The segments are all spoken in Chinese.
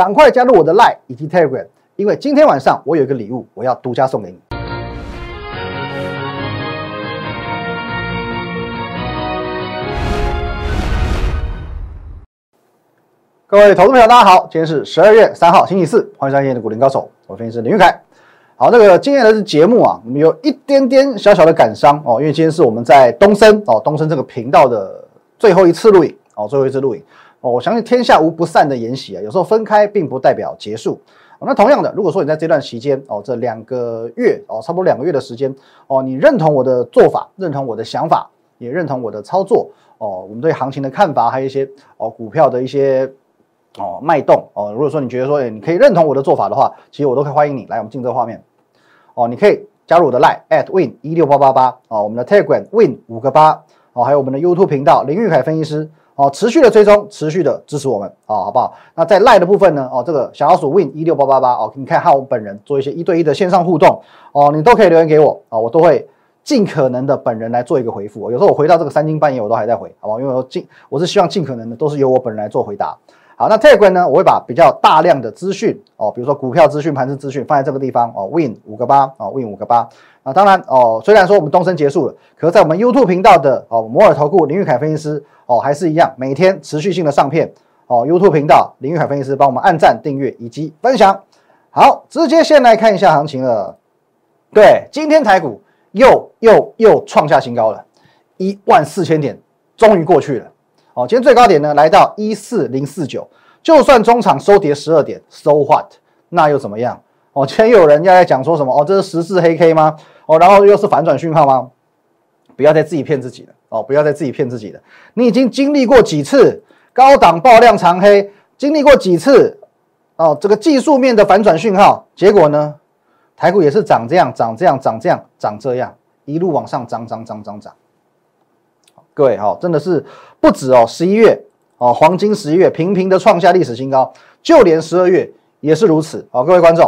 赶快加入我的 Line 以及 Telegram，因为今天晚上我有一个礼物，我要独家送给你。各位投资朋友，大家好，今天是十二月三号，星期四，欢迎收看今天的股林高手，我分析师林玉凯。好，那个今天的节目啊，我们有一点点小小的感伤哦，因为今天是我们在东升哦，东升这个频道的最后一次录影哦，最后一次录影哦，我相信天下无不散的筵席啊，有时候分开并不代表结束。那同样的，如果说你在这段期间哦，这两个月哦，差不多两个月的时间哦，你认同我的做法，认同我的想法，也认同我的操作哦，我们对行情的看法，还有一些哦股票的一些。哦，脉动哦。如果说你觉得说，哎，你可以认同我的做法的话，其实我都可以欢迎你来我们进这个画面。哦，你可以加入我的 Line at win 一六八八八哦，我们的 Telegram win 五个八哦，还有我们的 YouTube 频道林玉凯分析师哦，持续的追踪，持续的支持我们哦，好不好？那在赖的部分呢，哦，这个小老鼠 win 一六八八八哦，你看和我本人做一些一对一的线上互动哦，你都可以留言给我啊，我都会尽可能的本人来做一个回复。有时候我回到这个三更半夜，我都还在回，好不好？因为我尽我是希望尽可能的都是由我本人来做回答。好，那这一关呢？我会把比较大量的资讯哦，比如说股票资讯、盘子资讯放在这个地方哦。Win 五个八哦，Win 五个八啊。当然哦，虽然说我们东升结束了，可是在我们 YouTube 频道的哦，摩尔投顾林玉凯分析师哦，还是一样每天持续性的上片哦。YouTube 频道林玉凯分析师帮我们按赞、订阅以及分享。好，直接先来看一下行情了。对，今天台股又又又创下新高了，一万四千点终于过去了。哦，今天最高点呢来到一四零四九，就算中场收跌十二点，so what？那又怎么样？哦，今天又有人要来讲说什么？哦，这是十字黑 K 吗？哦，然后又是反转讯号吗？不要再自己骗自己了哦，不要再自己骗自己了。你已经经历过几次高档爆量长黑，经历过几次哦，这个技术面的反转讯号，结果呢，台股也是涨这样，涨这样，涨这样，涨这样，一路往上涨，涨，涨，涨，涨。各位哈，真的是不止哦，十一月哦，黄金十一月频频的创下历史新高，就连十二月也是如此哦。各位观众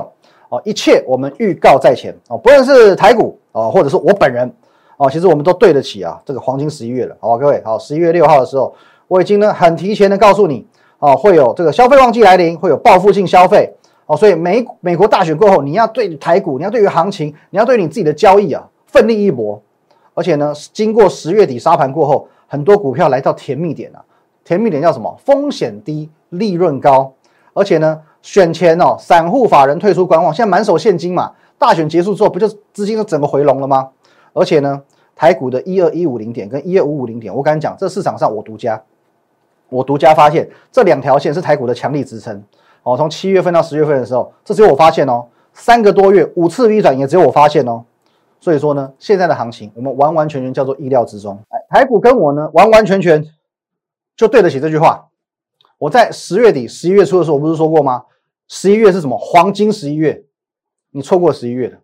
哦，一切我们预告在前哦，不论是台股哦，或者是我本人哦，其实我们都对得起啊这个黄金十一月了，好吧？各位好，十一月六号的时候，我已经呢很提前的告诉你哦，会有这个消费旺季来临，会有报复性消费哦，所以美美国大选过后，你要对台股，你要对于行情，你要对你自己的交易啊，奋力一搏。而且呢，经过十月底沙盘过后，很多股票来到甜蜜点了。甜蜜点叫什么？风险低，利润高。而且呢，选前哦，散户法人退出观望，现在满手现金嘛。大选结束之后，不就资金都整个回笼了吗？而且呢，台股的一二一五零点跟一二五五零点，我敢讲，这市场上我独家，我独家发现这两条线是台股的强力支撑。哦，从七月份到十月份的时候，这只有我发现哦。三个多月五次 V 转，也只有我发现哦。所以说呢，现在的行情我们完完全全叫做意料之中。哎，台股跟我呢完完全全就对得起这句话。我在十月底、十一月初的时候，我不是说过吗？十一月是什么？黄金十一月，你错过十一月了，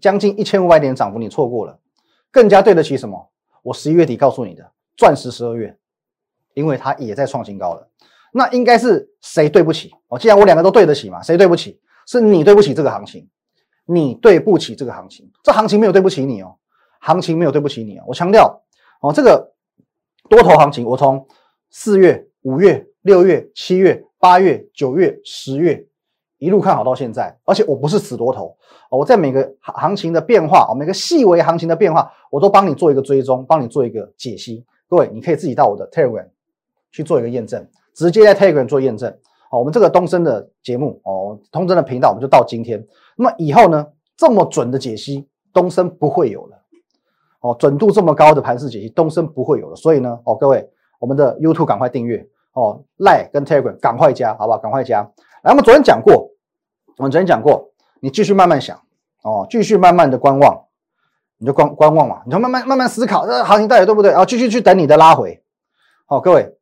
将近一千五百点涨幅你错过了。更加对得起什么？我十一月底告诉你的钻石十二月，因为它也在创新高了。那应该是谁对不起？哦，既然我两个都对得起嘛，谁对不起？是你对不起这个行情。你对不起这个行情，这行情没有对不起你哦，行情没有对不起你哦。我强调哦，这个多头行情，我从四月、五月、六月、七月、八月、九月、十月一路看好到现在，而且我不是死多头哦，我在每个行情的变化哦，每个细微行情的变化，我都帮你做一个追踪，帮你做一个解析。各位，你可以自己到我的 Telegram 去做一个验证，直接在 Telegram 做验证。好，我们这个东升的节目哦，通真的频道，我们就到今天。那么以后呢，这么准的解析，东升不会有了。哦，准度这么高的盘势解析，东升不会有了。所以呢，哦，各位，我们的 YouTube 赶快订阅哦，Like 跟 Telegram 赶快加，好不好？赶快加。来，我们昨天讲过，我们昨天讲过，你继续慢慢想哦，继续慢慢的观望，你就观观望嘛，你就慢慢慢慢思考，这行情到底对不对？啊，继续去等你的拉回。好，各位，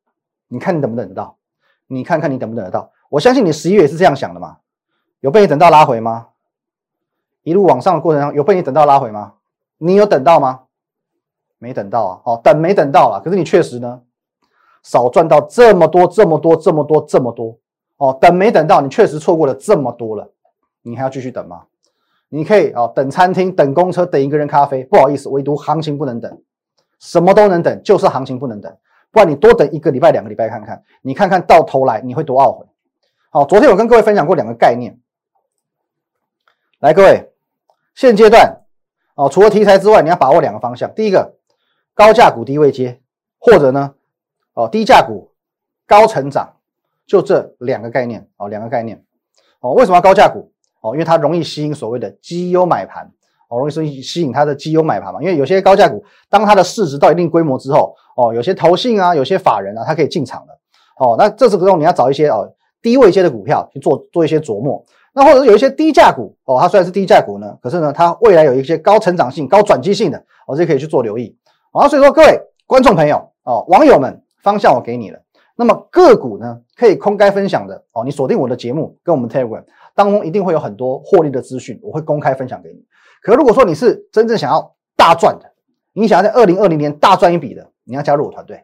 你看你等不等得到？你看看你等不等得到？我相信你十一月也是这样想的嘛？有被你等到拉回吗？一路往上的过程中，有被你等到拉回吗？你有等到吗？没等到啊！哦，等没等到了。可是你确实呢，少赚到这么多、这么多、这么多、这么多哦。等没等到，你确实错过了这么多了。你还要继续等吗？你可以哦，等餐厅、等公车、等一个人咖啡。不好意思，唯独行情不能等，什么都能等，就是行情不能等。不然你多等一个礼拜、两个礼拜看看，你看看到头来你会多懊悔好，昨天我跟各位分享过两个概念，来，各位，现阶段哦，除了题材之外，你要把握两个方向。第一个，高价股低位接，或者呢，哦，低价股高成长，就这两个概念哦，两个概念哦。为什么要高价股？哦，因为它容易吸引所谓的绩优买盘，哦，容易吸吸引它的绩优买盘嘛。因为有些高价股，当它的市值到一定规模之后，哦，有些投信啊，有些法人啊，它可以进场的。哦，那这时候你要找一些哦低位阶的股票去做做一些琢磨。那或者是有一些低价股哦，它虽然是低价股呢，可是呢，它未来有一些高成长性、高转机性的，哦，这可以去做留意。好，所以说各位观众朋友哦，网友们，方向我给你了。那么个股呢，可以空该分享的哦，你锁定我的节目跟我们 Telegram 当中一定会有很多获利的资讯，我会公开分享给你。可如果说你是真正想要大赚的，你想要在二零二零年大赚一笔的，你要加入我团队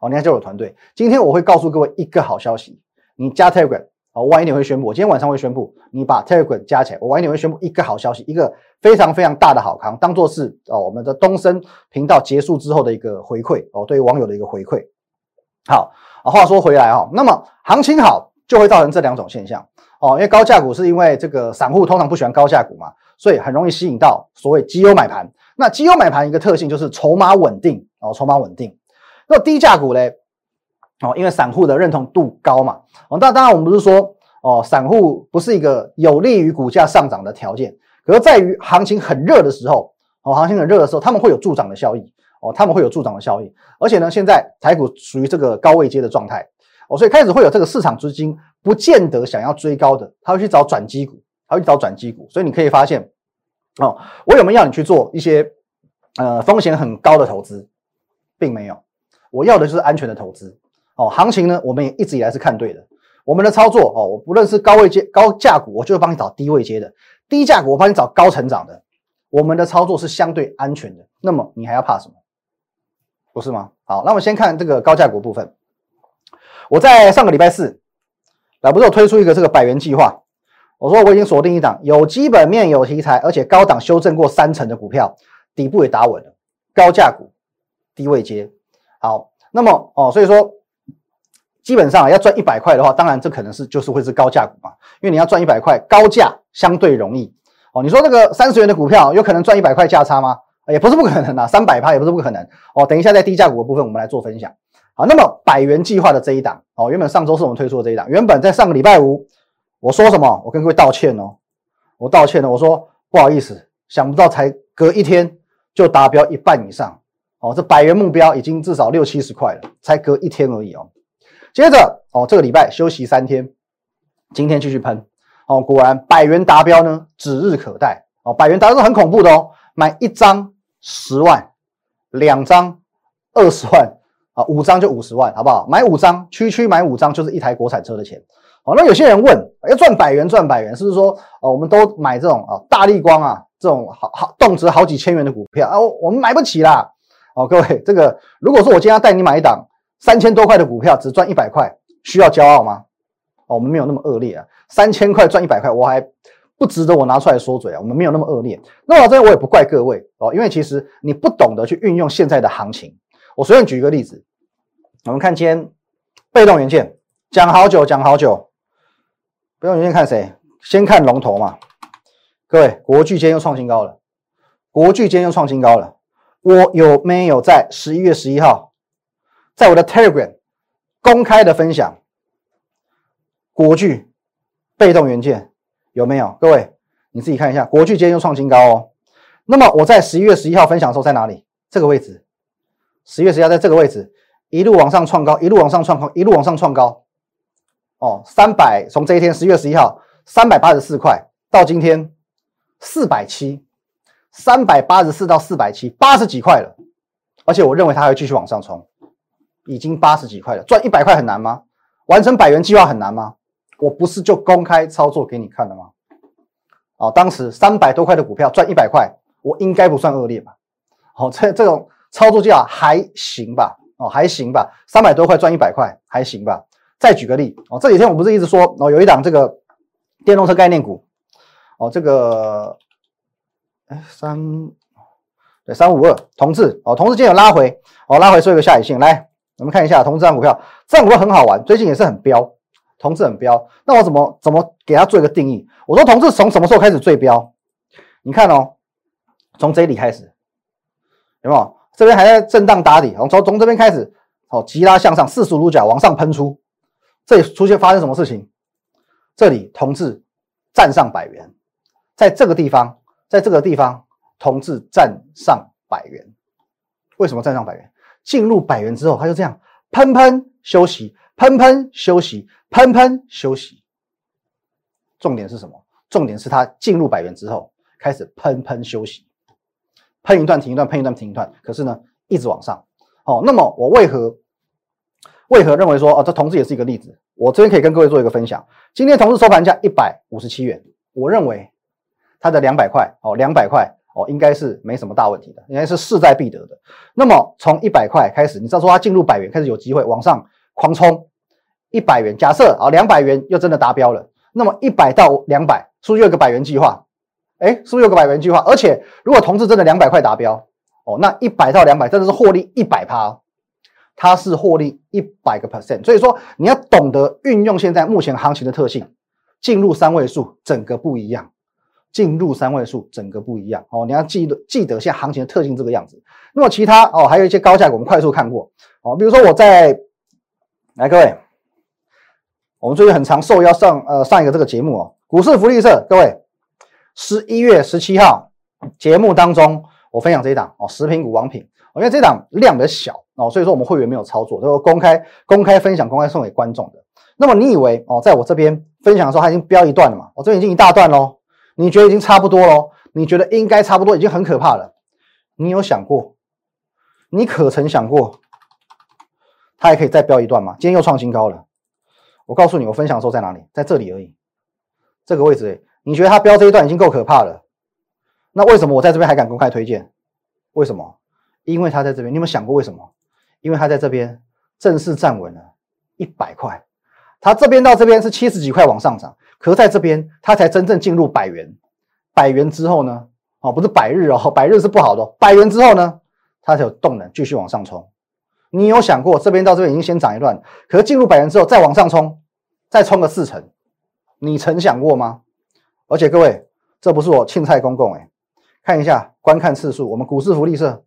哦，你要加入我团队。今天我会告诉各位一个好消息，你加 Telegram。我晚一点会宣布，我今天晚上会宣布，你把 Telegram 加起来，我晚一点会宣布一个好消息，一个非常非常大的好康，当做是哦我们的东升频道结束之后的一个回馈哦，对于网友的一个回馈。好啊，话说回来哦，那么行情好就会造成这两种现象哦，因为高价股是因为这个散户通常不喜欢高价股嘛，所以很容易吸引到所谓绩优买盘。那绩优买盘一个特性就是筹码稳定哦，筹码稳定。那低价股嘞？哦，因为散户的认同度高嘛，哦，那当然我们不是说哦，散户不是一个有利于股价上涨的条件，可是在于行情很热的时候，哦，行情很热的时候，他们会有助涨的效益，哦，他们会有助涨的效益，而且呢，现在台股属于这个高位阶的状态，哦，所以开始会有这个市场资金不见得想要追高的，他会去找转机股，还会去找转机股，所以你可以发现，哦，我有没有要你去做一些呃风险很高的投资，并没有，我要的就是安全的投资。哦，行情呢，我们也一直以来是看对的。我们的操作哦，我不论是高位接高价股，我就会帮你找低位接的；低价股，我帮你找高成长的。我们的操作是相对安全的。那么你还要怕什么？不是吗？好，那我们先看这个高价股部分。我在上个礼拜四，来不是有推出一个这个百元计划。我说我已经锁定一档有基本面、有题材，而且高档修正过三成的股票，底部也打稳了。高价股，低位接。好，那么哦，所以说。基本上要赚一百块的话，当然这可能是就是会是高价股嘛，因为你要赚一百块，高价相对容易哦。你说那个三十元的股票有可能赚一百块价差吗？也不是不可能啊，三百趴也不是不可能哦。等一下在低价股的部分我们来做分享。好，那么百元计划的这一档哦，原本上周是我们推出的这一档，原本在上个礼拜五我说什么？我跟各位道歉哦，我道歉了，我说不好意思，想不到才隔一天就达标一半以上哦，这百元目标已经至少六七十块了，才隔一天而已哦。接着哦，这个礼拜休息三天，今天继续喷哦，果然百元达标呢，指日可待哦。百元达标是很恐怖的哦，买一张十万，两张二十万啊，五张就五十万，好不好？买五张，区区买五张就是一台国产车的钱。哦，那有些人问，要赚百元赚百元，是不是说哦，我们都买这种啊大力光啊这种好好动辄好几千元的股票啊，我们买不起啦。哦，各位，这个如果说我今天要带你买一档。三千多块的股票只赚一百块，需要骄傲吗？哦，我们没有那么恶劣啊！三千块赚一百块，我还不值得我拿出来说嘴啊！我们没有那么恶劣。那我这我也不怪各位哦，因为其实你不懂得去运用现在的行情。我随便举一个例子，我们看今天被动元件讲好久讲好久，被动元件看谁？先看龙头嘛。各位，国巨今天又创新高了，国巨今天又创新高了。我有没有在十一月十一号？在我的 Telegram 公开的分享，国巨被动元件有没有？各位你自己看一下，国巨今天又创新高哦。那么我在十一月十一号分享的时候在哪里？这个位置，十月十一号在这个位置，一路往上创高，一路往上创高，一路往上创高。哦，三百从这一天十月十一号三百八十四块到今天四百七，三百八十四到四百七，八十几块了。而且我认为它还会继续往上冲。已经八十几块了，赚一百块很难吗？完成百元计划很难吗？我不是就公开操作给你看了吗？哦，当时三百多块的股票赚一百块，我应该不算恶劣吧？哦，这这种操作价还行吧？哦，还行吧？三百多块赚一百块还行吧？再举个例哦，这几天我不是一直说哦，有一档这个电动车概念股哦，这个哎三对三五二同志哦，同志今天有拉回哦，拉回收一个下影线来。我们看一下同志这张股票，这张股票很好玩，最近也是很飙。同志很飙，那我怎么怎么给他做一个定义？我说同志从什么时候开始最飙？你看哦，从这里开始，有没有？这边还在震荡打底，从从这边开始，哦，急拉向上，四十五度角往上喷出，这里出现发生什么事情？这里同志站上百元，在这个地方，在这个地方，同志站上百元，为什么站上百元？进入百元之后，他就这样喷喷休息，喷喷休息，喷喷休息。重点是什么？重点是他进入百元之后，开始喷喷休息，喷一段停一段，喷一段停一段。可是呢，一直往上。哦，那么我为何为何认为说哦，这同志也是一个例子？我这边可以跟各位做一个分享。今天同志收盘价一百五十七元，我认为它的两百块哦，两百块。哦，应该是没什么大问题的，应该是势在必得的。那么从一百块开始，你知道说它进入百元开始有机会往上狂冲，一百元假设啊，两百元又真的达标了，那么一百到两百是不是有个百元计划？哎，是不是有个百元计划？而且如果同志真的两百块达标，哦，那一百到两百真的是获利一百趴，它是获利一百个 percent。所以说你要懂得运用现在目前行情的特性，进入三位数，整个不一样。进入三位数，整个不一样哦。你要记得记得现在行情的特性这个样子。那么其他哦，还有一些高价股，我们快速看过哦。比如说我在来各位，我们最近很常受邀上呃上一个这个节目哦，股市福利社。各位，十一月十七号节目当中，我分享这一档哦，食品股王品。我因为这档量的小哦，所以说我们会员没有操作，都公开公开分享，公开送给观众的。那么你以为哦，在我这边分享的时候，它已经标一段了嘛？我这边已经一大段喽。你觉得已经差不多了？你觉得应该差不多，已经很可怕了。你有想过？你可曾想过，它还可以再标一段吗？今天又创新高了。我告诉你，我分享的时候在哪里？在这里而已，这个位置。你觉得它标这一段已经够可怕了？那为什么我在这边还敢公开推荐？为什么？因为它在这边。你有没有想过为什么？因为它在这边正式站稳了一百块。它这边到这边是七十几块往上涨。可是在这边，它才真正进入百元，百元之后呢？哦，不是百日哦，百日是不好的。百元之后呢，它才有动能继续往上冲。你有想过，这边到这边已经先涨一段，可是进入百元之后再往上冲，再冲个四成，你曾想过吗？而且各位，这不是我庆菜公公哎，看一下观看次数，我们股市福利社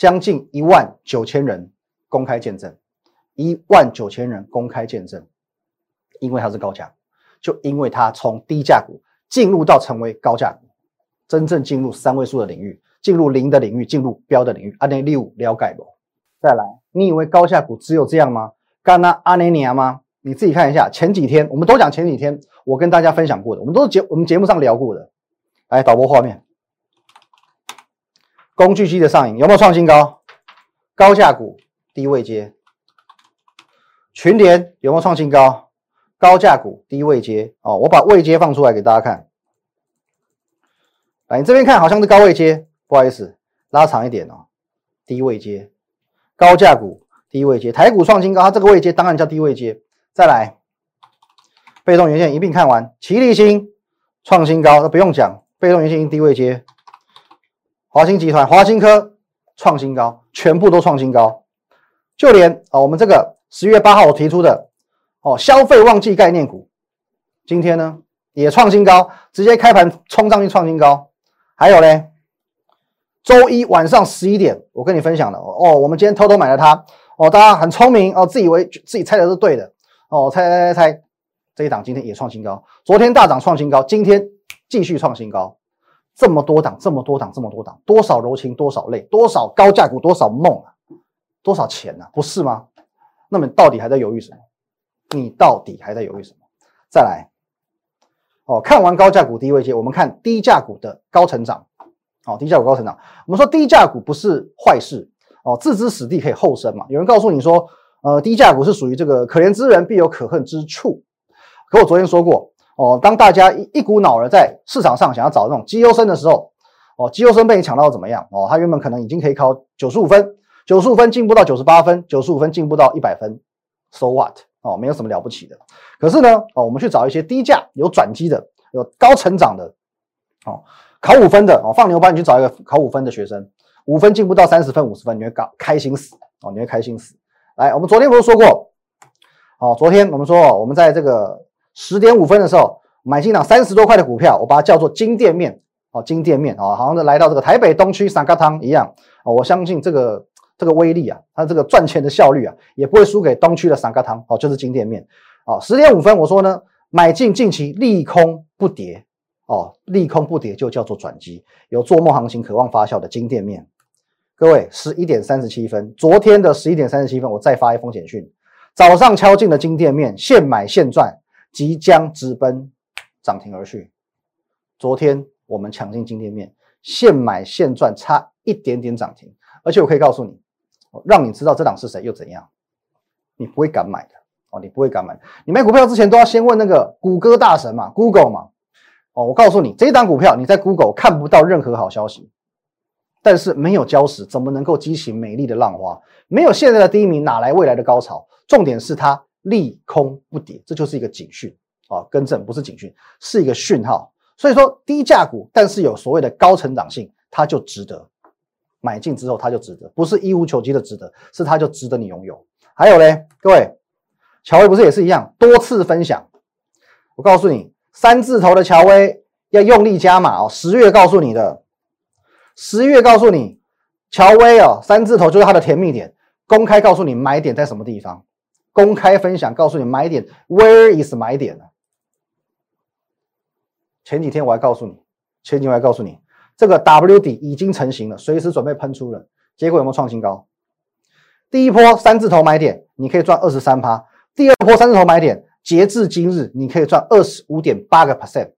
将近一万九千人公开见证，一万九千人公开见证，因为它是高价。就因为它从低价股进入到成为高价股，真正进入三位数的领域，进入零的领域，进入标的领域。阿内六了解不？再来，你以为高价股只有这样吗？干那阿内尼亚吗？你自己看一下，前几天我们都讲前几天我跟大家分享过的，我们都是节我们节目上聊过的。来导播画面，工具机的上影有没有创新高？高价股低位接，群联有没有创新高？高价股低位接哦，我把位接放出来给大家看。来，你这边看好像是高位接，不好意思，拉长一点哦，低位接，高价股低位接，台股创新高，它这个位接当然叫低位接。再来，被动元件一并看完，齐力新创新高，那不用讲，被动元件低位接，华兴集团、华兴科创新高，全部都创新高，就连啊，我们这个十月八号我提出的。哦，消费旺季概念股，今天呢也创新高，直接开盘冲上去创新高。还有呢，周一晚上十一点，我跟你分享的哦，我们今天偷偷买了它哦，大家很聪明哦，自以为自己猜的是对的哦，猜猜猜猜，这一档今天也创新高，昨天大涨创新高，今天继续创新高，这么多档，这么多档，这么多档，多少柔情，多少泪，多少高价股，多少梦啊，多少钱呢？不是吗？那么你到底还在犹豫什么？你到底还在犹豫什么？再来，哦，看完高价股低位接，我们看低价股的高成长。哦，低价股高成长，我们说低价股不是坏事哦，置之死地可以后生嘛。有人告诉你说，呃，低价股是属于这个可怜之人必有可恨之处。可我昨天说过，哦，当大家一一股脑儿在市场上想要找那种绩优生的时候，哦，绩优生被你抢到怎么样？哦，他原本可能已经可以考九十五分，九十五分进步到九十八分，九十五分进步到一百分，so what？哦，没有什么了不起的。可是呢，哦，我们去找一些低价、有转机的、有高成长的，哦，考五分的哦，放牛班你去找一个考五分的学生，五分进步到三十分、五十分，你会搞开心死哦，你会开心死。来，我们昨天不是说过，哦，昨天我们说我们在这个十点五分的时候买进档三十多块的股票，我把它叫做金店面哦，金店面哦，好像是来到这个台北东区三咖汤一样哦，我相信这个这个威力啊，它这个赚钱的效率啊，也不会输给东区的三咖汤哦，就是金店面哦，十点五分我说呢，买进近期利空不跌哦，利空不跌就叫做转机，有做梦行情渴望发酵的金店面。各位，十一点三十七分，昨天的十一点三十七分，我再发一封简讯，早上敲进的金店面，现买现赚，即将直奔涨停而去。昨天我们抢进今天面，现买现赚，差一点点涨停，而且我可以告诉你，让你知道这档是谁又怎样，你不会敢买的哦，你不会敢买。你买股票之前都要先问那个谷歌大神嘛，Google 嘛，哦，我告诉你，这一档股票你在 Google 看不到任何好消息。但是没有礁石，怎么能够激起美丽的浪花？没有现在的第一名，哪来未来的高潮？重点是它利空不跌，这就是一个警讯啊！更正不是警讯，是一个讯号。所以说低价股，但是有所谓的高成长性，它就值得买进之后，它就值得，不是一无求极的值得，是它就值得你拥有。还有嘞，各位，乔威不是也是一样，多次分享。我告诉你，三字头的乔威要用力加码哦。十月告诉你的。十月告诉你，乔威哦，三字头就是它的甜蜜点。公开告诉你买点在什么地方，公开分享告诉你买点，Where is 买点呢？前几天我还告诉你，前几天我还告诉你，这个 W 底已经成型了，随时准备喷出了。结果有没有创新高？第一波三字头买点，你可以赚二十三趴；第二波三字头买点，截至今日你可以赚二十五点八个 percent。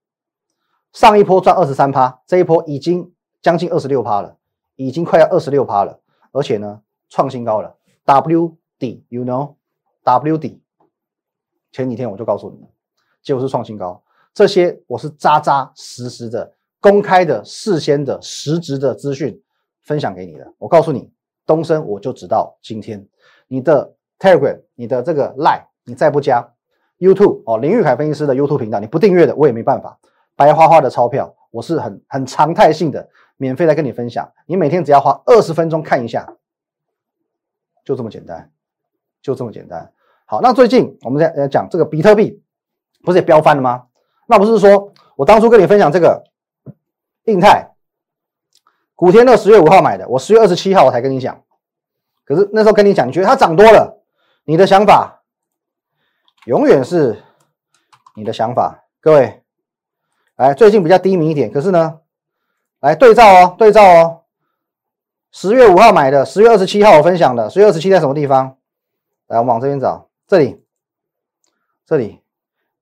上一波赚二十三趴，这一波已经。将近二十六趴了，已经快要二十六趴了，而且呢，创新高了。W 底，you know W 底，前几天我就告诉你，结果是创新高。这些我是扎扎实实的、公开的、事先的、实质的资讯分享给你的。我告诉你，东升我就知道今天你的 Telegram、你的这个 Line，你再不加 YouTube 哦，林玉凯分析师的 YouTube 频道，你不订阅的我也没办法，白花花的钞票，我是很很常态性的。免费来跟你分享，你每天只要花二十分钟看一下，就这么简单，就这么简单。好，那最近我们在讲这个比特币，不是也飙翻了吗？那不是说我当初跟你分享这个印泰古天乐十月五号买的，我十月二十七号我才跟你讲，可是那时候跟你讲，你觉得它涨多了，你的想法永远是你的想法。各位，来最近比较低迷一点，可是呢？来对照哦，对照哦。十月五号买的，十月二十七号我分享的。十月二十七在什么地方？来，我们往这边找，这里，这里。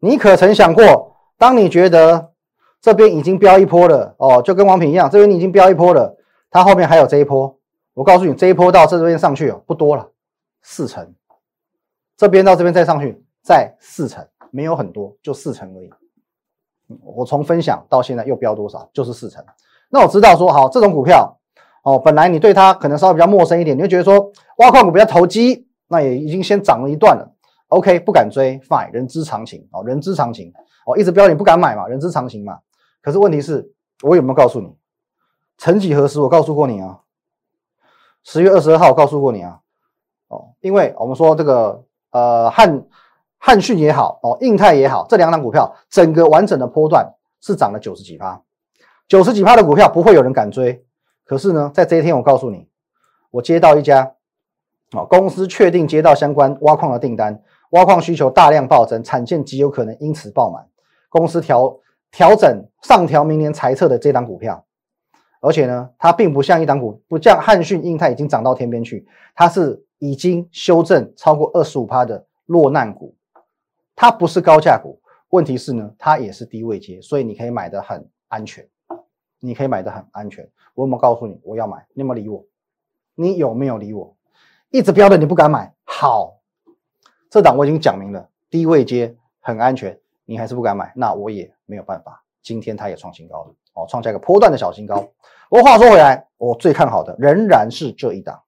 你可曾想过，当你觉得这边已经飙一波了哦，就跟王品一样，这边已经飙一波了，它后面还有这一波。我告诉你，这一波到这边上去哦，不多了，四成。这边到这边再上去，再四成，没有很多，就四成而已。我从分享到现在又飙多少？就是四成。那我知道说好这种股票哦，本来你对它可能稍微比较陌生一点，你会觉得说挖矿股比较投机，那也已经先涨了一段了。OK，不敢追，Fine，人之常情哦，人之常情哦，一直标你不敢买嘛，人之常情嘛。可是问题是，我有没有告诉你？曾几何时，我告诉过你啊？十月二十二号我告诉过你啊？哦，因为我们说这个呃汉汉讯也好哦，印泰也好，这两档股票整个完整的波段是涨了九十几趴。九十几趴的股票不会有人敢追，可是呢，在这一天我告诉你，我接到一家啊公司确定接到相关挖矿的订单，挖矿需求大量暴增，产线极有可能因此爆满，公司调调整上调明年财测的这档股票，而且呢，它并不像一档股，不像汉讯、印泰已经涨到天边去，它是已经修正超过二十五趴的落难股，它不是高价股，问题是呢，它也是低位接，所以你可以买的很安全。你可以买的很安全。我有没有告诉你我要买？你有没有理我？你有没有理我？一直标的你不敢买，好，这档我已经讲明了，低位接很安全，你还是不敢买，那我也没有办法。今天它也创新高了，哦，创下一个波段的小新高。不过话说回来，我最看好的仍然是这一档。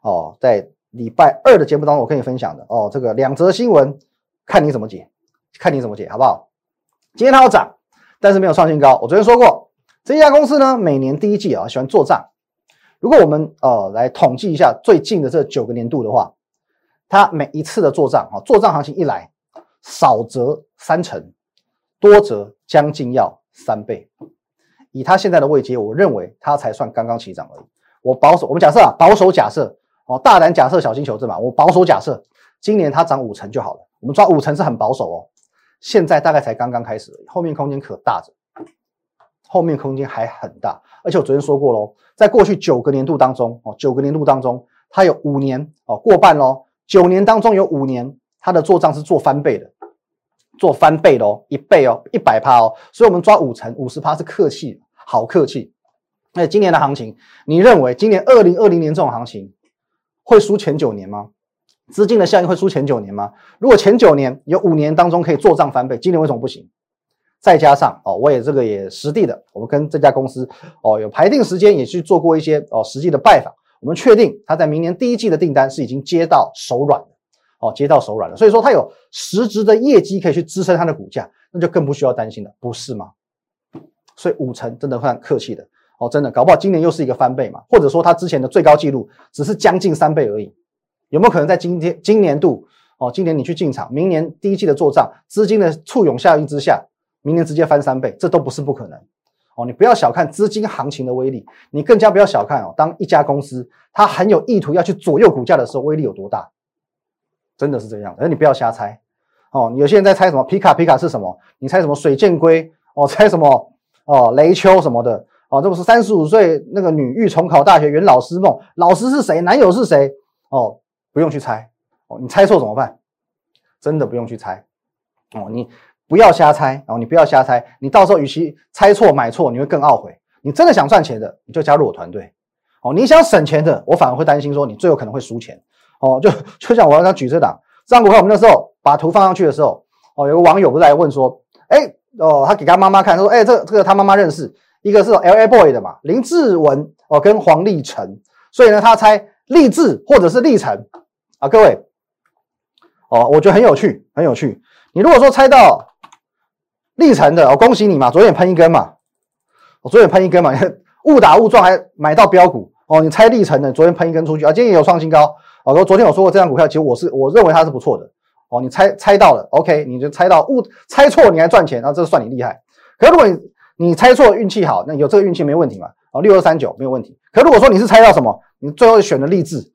哦，在礼拜二的节目当中，我跟你分享的哦，这个两则新闻，看你怎么解，看你怎么解，好不好？今天它要涨，但是没有创新高。我昨天说过。这家公司呢，每年第一季啊喜欢做账。如果我们呃来统计一下最近的这九个年度的话，它每一次的做账啊，做账行情一来，少则三成，多则将近要三倍。以它现在的位阶，我认为它才算刚刚起涨而已。我保守，我们假设啊，保守假设哦，大胆假设，小心求证嘛。我保守假设，今年它涨五成就好了。我们抓五成是很保守哦。现在大概才刚刚开始，后面空间可大着，后面空间还很大。而且我昨天说过喽，在过去九个年度当中哦，九个年度当中，它有五年哦过半喽。九年当中有五年，它的做账是做翻倍的。做翻倍的哦，一倍哦，一百趴哦，所以我们抓五成，五十趴是客气，好客气。那今年的行情，你认为今年二零二零年这种行情会输前九年吗？资金的效应会输前九年吗？如果前九年有五年当中可以做账翻倍，今年为什么不行？再加上哦，我也这个也实地的，我们跟这家公司哦有排定时间也去做过一些哦实际的拜访，我们确定他在明年第一季的订单是已经接到手软。哦，接到手软了，所以说它有实质的业绩可以去支撑它的股价，那就更不需要担心了，不是吗？所以五成真的算客气的哦，真的搞不好今年又是一个翻倍嘛，或者说他之前的最高纪录只是将近三倍而已，有没有可能在今天今年度哦，今年你去进场，明年第一季的做账，资金的簇拥效应之下，明年直接翻三倍，这都不是不可能哦。你不要小看资金行情的威力，你更加不要小看哦，当一家公司它很有意图要去左右股价的时候，威力有多大？真的是这样，而你不要瞎猜哦。有些人在猜什么皮卡皮卡是什么？你猜什么水箭龟？哦，猜什么哦雷丘什么的？哦，这不是三十五岁那个女欲重考大学圆老师梦？老师是谁？男友是谁？哦，不用去猜哦。你猜错怎么办？真的不用去猜哦。你不要瞎猜哦。你不要瞎猜，你到时候与其猜错买错，你会更懊悔。你真的想赚钱的，你就加入我团队哦。你想省钱的，我反而会担心说你最后可能会输钱。哦，就就像我刚刚举这档，这档股票，我们那时候把图放上去的时候，哦，有个网友不是来问说，哎，哦，他给他妈妈看，说，哎，这这个他妈妈认识，一个是 L A Boy 的嘛，林志文，哦，跟黄立成，所以呢，他猜立志或者是立成啊，各位，哦，我觉得很有趣，很有趣。你如果说猜到立成的，哦，恭喜你嘛，昨天喷一根嘛，我昨天喷一根嘛，误打误撞还买到标股，哦，你猜立成的，昨天喷一根出去啊，今天也有创新高。哦，我昨天我说过这张股票，其实我是我认为它是不错的。哦，你猜猜到了，OK，你就猜到误猜错你还赚钱，那这算你厉害。可如果你你猜错运气好，那有这个运气没问题嘛？哦，六二三九没有问题。可如果说你是猜到什么，你最后选的励志，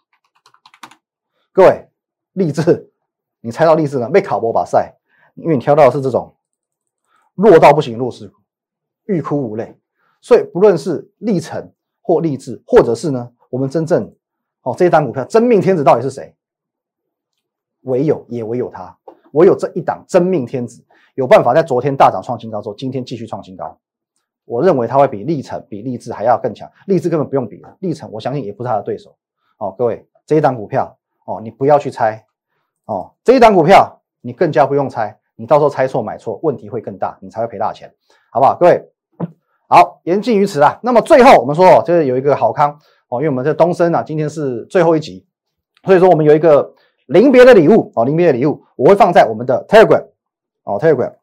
各位励志，你猜到励志呢？被考博把赛，因为你挑到的是这种弱到不行弱势股，欲哭无泪。所以不论是历程或励志，或者是呢，我们真正。哦，这一档股票真命天子到底是谁？唯有也唯有他，唯有这一档真命天子有办法在昨天大涨创新高之后，今天继续创新高。我认为他会比历程、比励志还要更强。励志根本不用比了，历程我相信也不是他的对手。哦，各位，这一档股票哦，你不要去猜哦，这一档股票你更加不用猜，你到时候猜错买错，问题会更大，你才会赔大钱，好不好？各位，好，言尽于此啊。那么最后我们说，就是有一个好康。哦，因为我们这东升啊，今天是最后一集，所以说我们有一个临别的礼物哦，临别的礼物我会放在我们的 Telegram 哦，Telegram，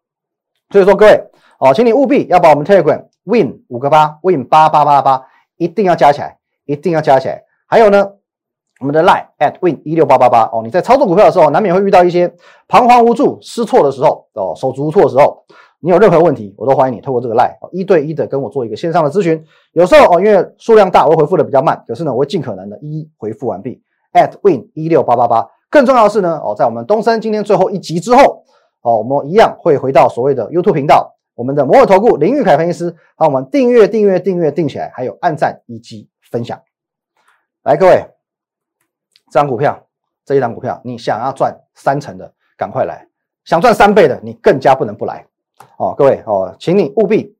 所以说各位哦，请你务必要把我们 Telegram Win 五个八 Win 八八八八一定要加起来，一定要加起来。还有呢，我们的 Line at Win 一六八八八哦，你在操作股票的时候，难免会遇到一些彷徨无助、失措的时候哦，手足无措的时候。你有任何问题，我都欢迎你透过这个 line 一对一的跟我做一个线上的咨询。有时候哦，因为数量大，我回复的比较慢，可是呢，我会尽可能的一一回复完毕。at win 一六八八八。更重要的是呢，哦，在我们东升今天最后一集之后，哦，我们一样会回到所谓的 YouTube 频道，我们的摩尔投顾林玉凯分析师，帮我们订阅、订阅、订阅、订起来，还有按赞以及分享。来，各位，这张股票，这一张股票，你想要赚三成的，赶快来；想赚三倍的，你更加不能不来。哦，各位哦，请你务必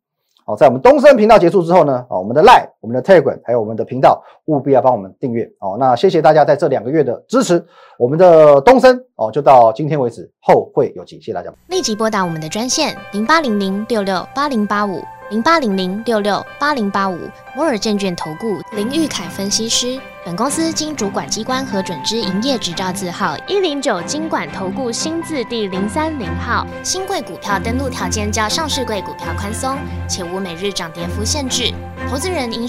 哦，在我们东升频道结束之后呢，哦，我们的赖、我们的 Telegram 还有我们的频道，务必要帮我们订阅哦。那谢谢大家在这两个月的支持，我们的东升哦，就到今天为止，后会有期，谢谢大家。立即拨打我们的专线零八零零六六八零八五。零八零零六六八零八五摩尔证券投顾林玉凯分析师。本公司经主管机关核准之营业执照字号一零九金管投顾新字第零三零号。新贵股票登录条件较上市贵股票宽松，且无每日涨跌幅限制。投资人应